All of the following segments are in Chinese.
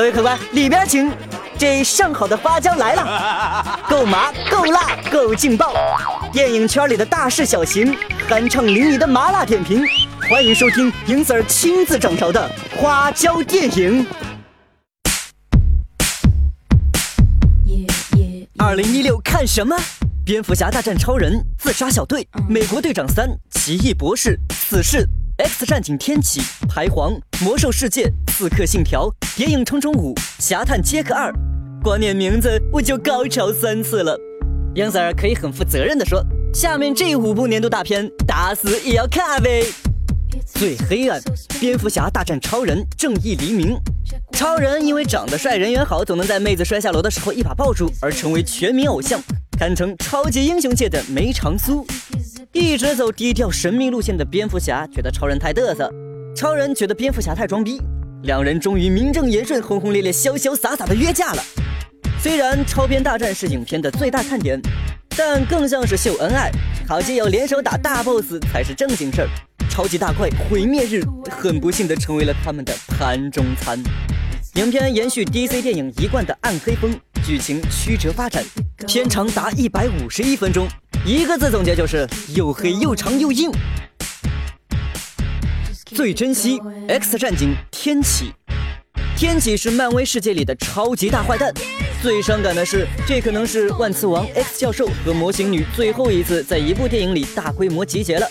各位客官，里边请。这上好的花椒来了，够麻，够辣，够劲爆！电影圈里的大事小情，酣畅淋漓的麻辣点评，欢迎收听银 Sir 亲自掌勺的花椒电影。二零一六看什么？蝙蝠侠大战超人，自杀小队，美国队长三，奇异博士，死侍，X 战警天启，排皇，魔兽世界，刺客信条，谍影重重五，侠探杰克二。光念名字我就高潮三次了，杨 Sir 可以很负责任的说，下面这五部年度大片打死也要看呗。最黑暗，蝙蝠侠大战超人，正义黎明。超人因为长得帅、人缘好，总能在妹子摔下楼的时候一把抱住，而成为全民偶像，堪称超级英雄界的梅长苏。一直走低调神秘路线的蝙蝠侠觉得超人太嘚瑟，超人觉得蝙蝠侠太装逼，两人终于名正言顺、轰轰烈烈、潇潇洒洒的约架了。虽然超编大战是影片的最大看点，但更像是秀恩爱，好基友联手打大 boss 才是正经事儿。超级大怪毁灭日很不幸的成为了他们的盘中餐。影片延续 DC 电影一贯的暗黑风，剧情曲折发展，片长达一百五十一分钟，一个字总结就是又黑又长又硬。最珍惜 X 战警天启，天启是漫威世界里的超级大坏蛋。最伤感的是，这可能是万磁王 X 教授和魔形女最后一次在一部电影里大规模集结了，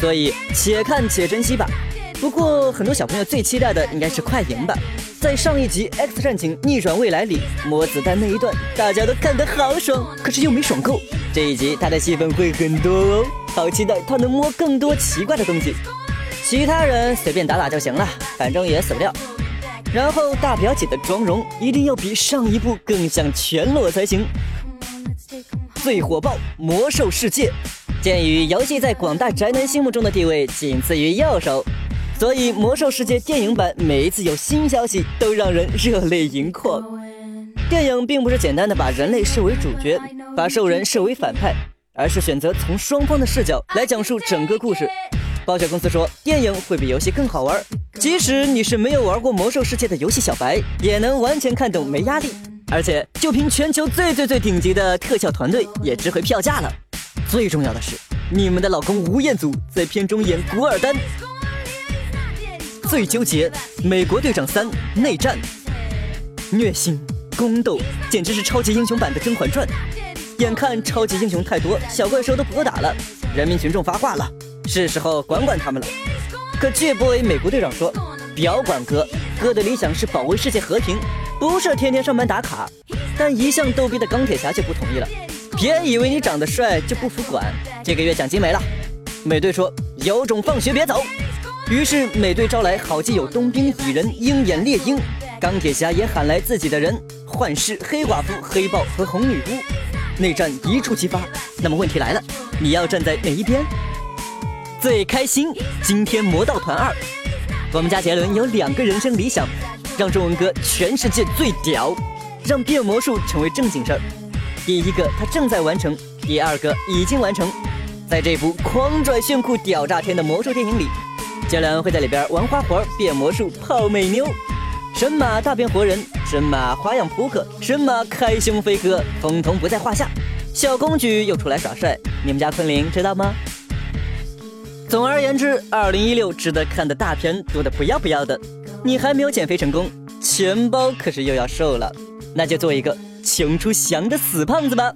所以且看且珍惜吧。不过，很多小朋友最期待的应该是快银吧。在上一集《X 战警：逆转未来》里摸子弹那一段，大家都看得好爽，可是又没爽够。这一集他的戏份会很多哦，好期待他能摸更多奇怪的东西。其他人随便打打就行了，反正也死不掉。然后大表姐的妆容一定要比上一部更像全裸才行。最火爆《魔兽世界》，鉴于游戏在广大宅男心目中的地位仅次于右手，所以《魔兽世界》电影版每一次有新消息都让人热泪盈眶。电影并不是简单的把人类视为主角，把兽人视为反派，而是选择从双方的视角来讲述整个故事。暴雪公司说，电影会比游戏更好玩，即使你是没有玩过魔兽世界的游戏小白，也能完全看懂，没压力。而且就凭全球最最最顶级的特效团队，也值回票价了。最重要的是，你们的老公吴彦祖在片中演古尔丹。最纠结，美国队长三内战，虐心宫斗，简直是超级英雄版的《甄嬛传》。眼看超级英雄太多，小怪兽都不够打了，人民群众发话了。是时候管管他们了。可巨 boy 美国队长说：“表管哥，哥的理想是保卫世界和平，不是天天上班打卡。”但一向逗逼的钢铁侠却不同意了。别以为你长得帅就不服管，这个月奖金没了。美队说：“有种放学别走。”于是美队招来好基友冬兵蚁人、鹰眼猎鹰，钢铁侠也喊来自己的人：幻视、黑寡妇、黑豹和红女巫。内战一触即发。那么问题来了，你要站在哪一边？最开心，惊天魔盗团二。我们家杰伦有两个人生理想：让中文哥全世界最屌，让变魔术成为正经事儿。第一个他正在完成，第二个已经完成。在这部狂拽炫酷屌炸天的魔术电影里，杰伦会在里边玩花活、变魔术、泡美妞。神马大变活人，神马花样扑克，神马开胸飞哥，通通不在话下。小公举又出来耍帅，你们家昆凌知道吗？总而言之，二零一六值得看的大片多的不要不要的。你还没有减肥成功，钱包可是又要瘦了，那就做一个穷出翔的死胖子吧。